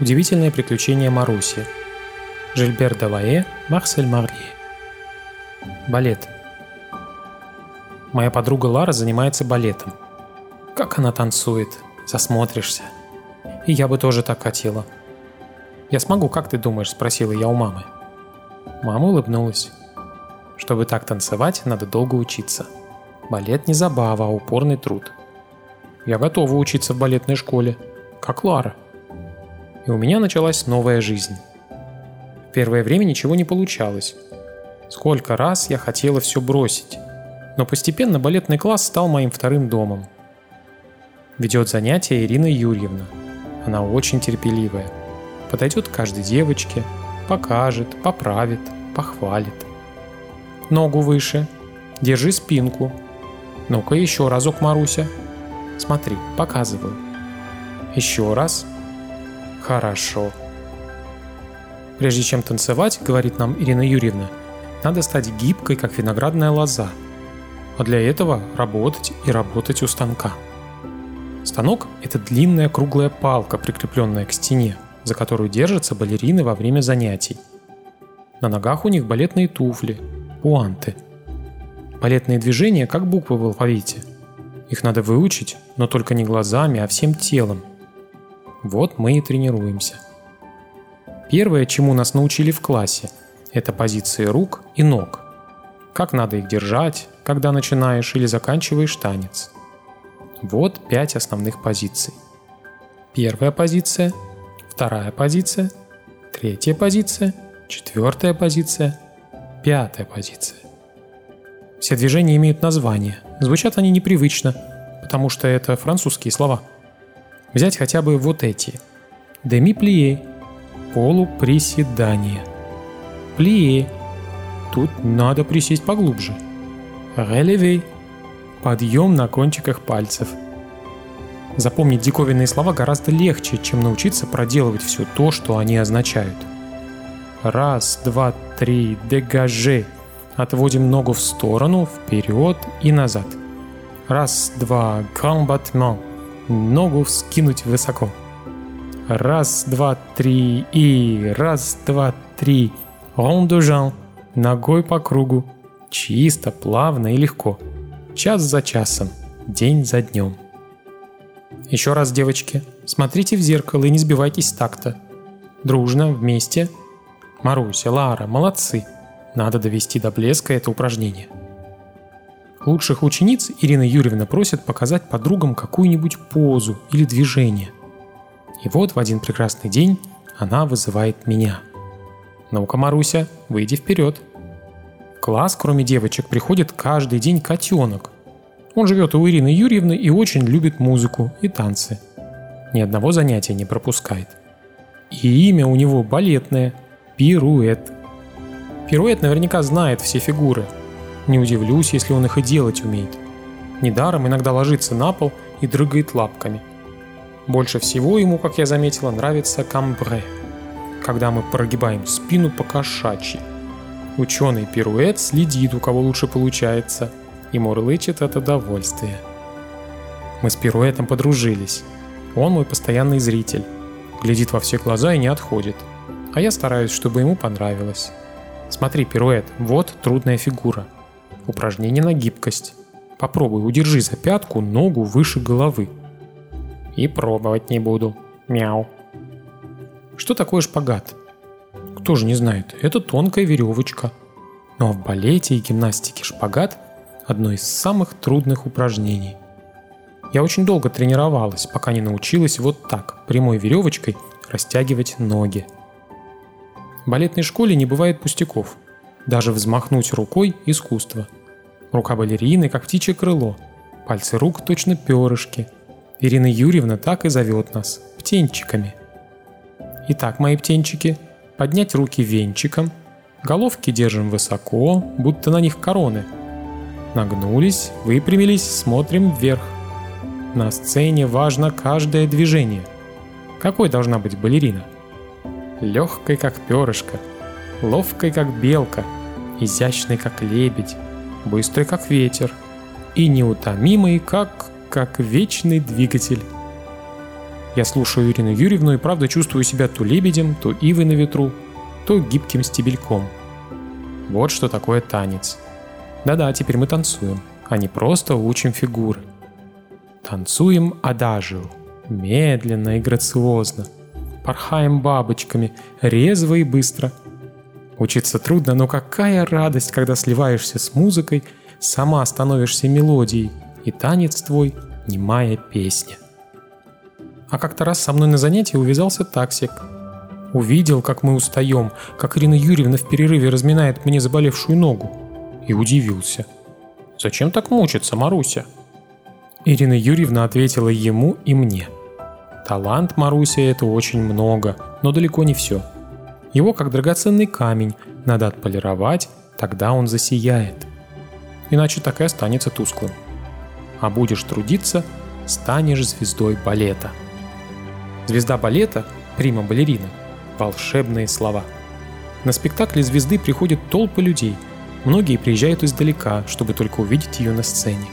Удивительное приключение Маруси. Жильбер Далае, Марсель Марлье. Балет. Моя подруга Лара занимается балетом. Как она танцует, засмотришься. И я бы тоже так хотела. «Я смогу, как ты думаешь?» – спросила я у мамы. Мама улыбнулась. Чтобы так танцевать, надо долго учиться. Балет не забава, а упорный труд. Я готова учиться в балетной школе, как Лара – и у меня началась новая жизнь. Первое время ничего не получалось. Сколько раз я хотела все бросить. Но постепенно балетный класс стал моим вторым домом. Ведет занятия Ирина Юрьевна. Она очень терпеливая. Подойдет к каждой девочке, покажет, поправит, похвалит. Ногу выше. Держи спинку. Ну-ка еще разок, Маруся. Смотри, показываю. Еще раз. Хорошо. Прежде чем танцевать, говорит нам Ирина Юрьевна, надо стать гибкой, как виноградная лоза. А для этого работать и работать у станка. Станок – это длинная круглая палка, прикрепленная к стене, за которую держатся балерины во время занятий. На ногах у них балетные туфли, пуанты. Балетные движения как буквы в алфавите. Их надо выучить, но только не глазами, а всем телом – вот мы и тренируемся. Первое, чему нас научили в классе, это позиции рук и ног. Как надо их держать, когда начинаешь или заканчиваешь танец. Вот пять основных позиций. Первая позиция, вторая позиция, третья позиция, четвертая позиция, пятая позиция. Все движения имеют название. Звучат они непривычно, потому что это французские слова – Взять хотя бы вот эти. Деми-плие – полуприседание. Плие – тут надо присесть поглубже. Релевей – подъем на кончиках пальцев. Запомнить диковинные слова гораздо легче, чем научиться проделывать все то, что они означают. Раз, два, три, дегаже. Отводим ногу в сторону, вперед и назад. Раз, два, battement – ногу вскинуть высоко. Раз, два, три и раз, два, три. Рондужан. Ногой по кругу. Чисто, плавно и легко. Час за часом, день за днем. Еще раз, девочки, смотрите в зеркало и не сбивайтесь с такта. Дружно, вместе. Маруся, Лара, молодцы. Надо довести до блеска это упражнение. Лучших учениц Ирина Юрьевна просит показать подругам какую-нибудь позу или движение. И вот в один прекрасный день она вызывает меня. «Ну-ка, Маруся, выйди вперед!» В класс, кроме девочек, приходит каждый день котенок. Он живет у Ирины Юрьевны и очень любит музыку и танцы. Ни одного занятия не пропускает. И имя у него балетное – Пируэт. Пируэт наверняка знает все фигуры – не удивлюсь, если он их и делать умеет. Недаром иногда ложится на пол и дрыгает лапками. Больше всего ему, как я заметила, нравится камбре, когда мы прогибаем спину по кошачьи. Ученый пируэт следит, у кого лучше получается, и мурлычет от удовольствия. Мы с пируэтом подружились. Он мой постоянный зритель. Глядит во все глаза и не отходит. А я стараюсь, чтобы ему понравилось. Смотри, пируэт, вот трудная фигура. Упражнение на гибкость. Попробуй, удержи за пятку ногу выше головы. И пробовать не буду. Мяу. Что такое шпагат? Кто же не знает, это тонкая веревочка. А в балете и гимнастике шпагат – одно из самых трудных упражнений. Я очень долго тренировалась, пока не научилась вот так, прямой веревочкой, растягивать ноги. В балетной школе не бывает пустяков – даже взмахнуть рукой – искусство. Рука балерины, как птичье крыло. Пальцы рук точно перышки. Ирина Юрьевна так и зовет нас – птенчиками. Итак, мои птенчики, поднять руки венчиком, головки держим высоко, будто на них короны. Нагнулись, выпрямились, смотрим вверх. На сцене важно каждое движение. Какой должна быть балерина? Легкой, как перышко – ловкой, как белка, изящной, как лебедь, быстрой, как ветер, и неутомимой, как, как вечный двигатель. Я слушаю Ирину Юрьевну и правда чувствую себя то лебедем, то ивой на ветру, то гибким стебельком. Вот что такое танец. Да-да, теперь мы танцуем, а не просто учим фигуры. Танцуем адажио, медленно и грациозно. Порхаем бабочками, резво и быстро. Учиться трудно, но какая радость, когда сливаешься с музыкой, сама становишься мелодией, и танец твой – немая песня. А как-то раз со мной на занятии увязался таксик. Увидел, как мы устаем, как Ирина Юрьевна в перерыве разминает мне заболевшую ногу. И удивился. «Зачем так мучиться, Маруся?» Ирина Юрьевна ответила ему и мне. Талант Маруся – это очень много, но далеко не все. Его, как драгоценный камень, надо отполировать, тогда он засияет. Иначе так и останется тусклым. А будешь трудиться – станешь звездой балета – Звезда балета, прима-балерина – волшебные слова. На спектакле звезды приходят толпы людей. Многие приезжают издалека, чтобы только увидеть ее на сцене.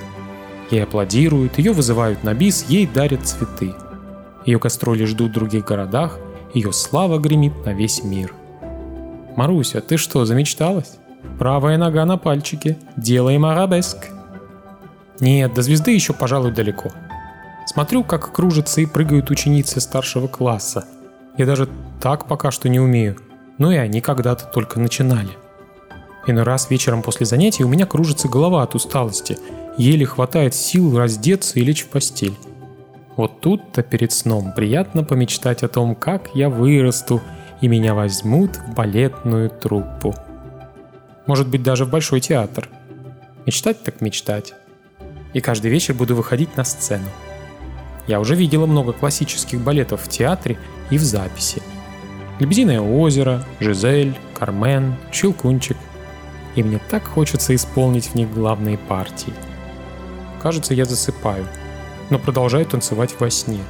Ей аплодируют, ее вызывают на бис, ей дарят цветы. Ее гастроли ждут в других городах, ее слава гремит на весь мир. «Маруся, ты что, замечталась? Правая нога на пальчике, делаем арабеск». Нет, до звезды еще, пожалуй, далеко – Смотрю, как кружатся и прыгают ученицы старшего класса. Я даже так пока что не умею, но и они когда-то только начинали. Иной раз вечером после занятий у меня кружится голова от усталости, еле хватает сил раздеться и лечь в постель. Вот тут-то перед сном приятно помечтать о том, как я вырасту и меня возьмут в балетную труппу. Может быть, даже в большой театр. Мечтать так мечтать. И каждый вечер буду выходить на сцену. Я уже видела много классических балетов в театре и в записи. «Лебединое озеро», «Жизель», «Кармен», «Щелкунчик». И мне так хочется исполнить в них главные партии. Кажется, я засыпаю, но продолжаю танцевать во сне.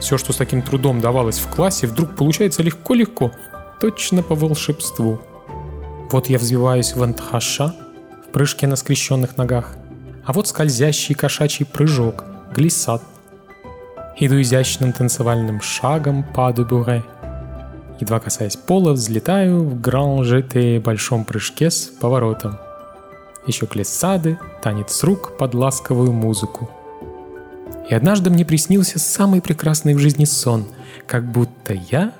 Все, что с таким трудом давалось в классе, вдруг получается легко-легко, точно по волшебству. Вот я взвиваюсь в антхаша, в прыжке на скрещенных ногах, а вот скользящий кошачий прыжок, глиссад, Иду изящным танцевальным шагом по дубуре. Едва касаясь пола, взлетаю в гран-жете большом прыжке с поворотом. Еще глиссады, танец рук под ласковую музыку. И однажды мне приснился самый прекрасный в жизни сон, как будто я,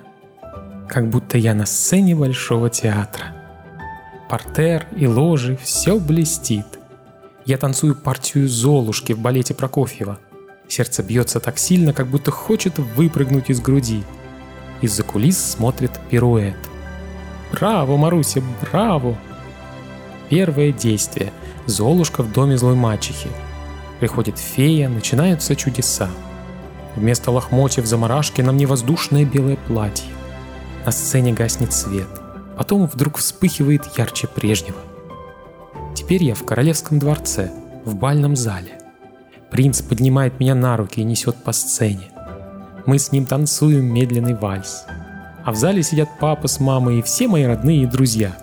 как будто я на сцене большого театра. Портер и ложи, все блестит. Я танцую партию Золушки в балете Прокофьева – Сердце бьется так сильно, как будто хочет выпрыгнуть из груди. Из-за кулис смотрит пируэт. «Браво, Маруся, браво!» Первое действие. Золушка в доме злой мачехи. Приходит фея, начинаются чудеса. Вместо лохмотьев заморашки на мне воздушное белое платье. На сцене гаснет свет. Потом вдруг вспыхивает ярче прежнего. Теперь я в королевском дворце, в бальном зале. Принц поднимает меня на руки и несет по сцене. Мы с ним танцуем медленный вальс. А в зале сидят папа с мамой и все мои родные и друзья.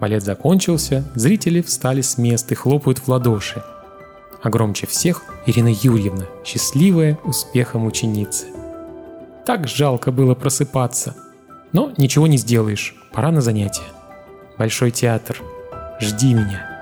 Балет закончился, зрители встали с мест и хлопают в ладоши. А громче всех Ирина Юрьевна, счастливая успехом ученицы. Так жалко было просыпаться. Но ничего не сделаешь, пора на занятия. Большой театр. Жди меня.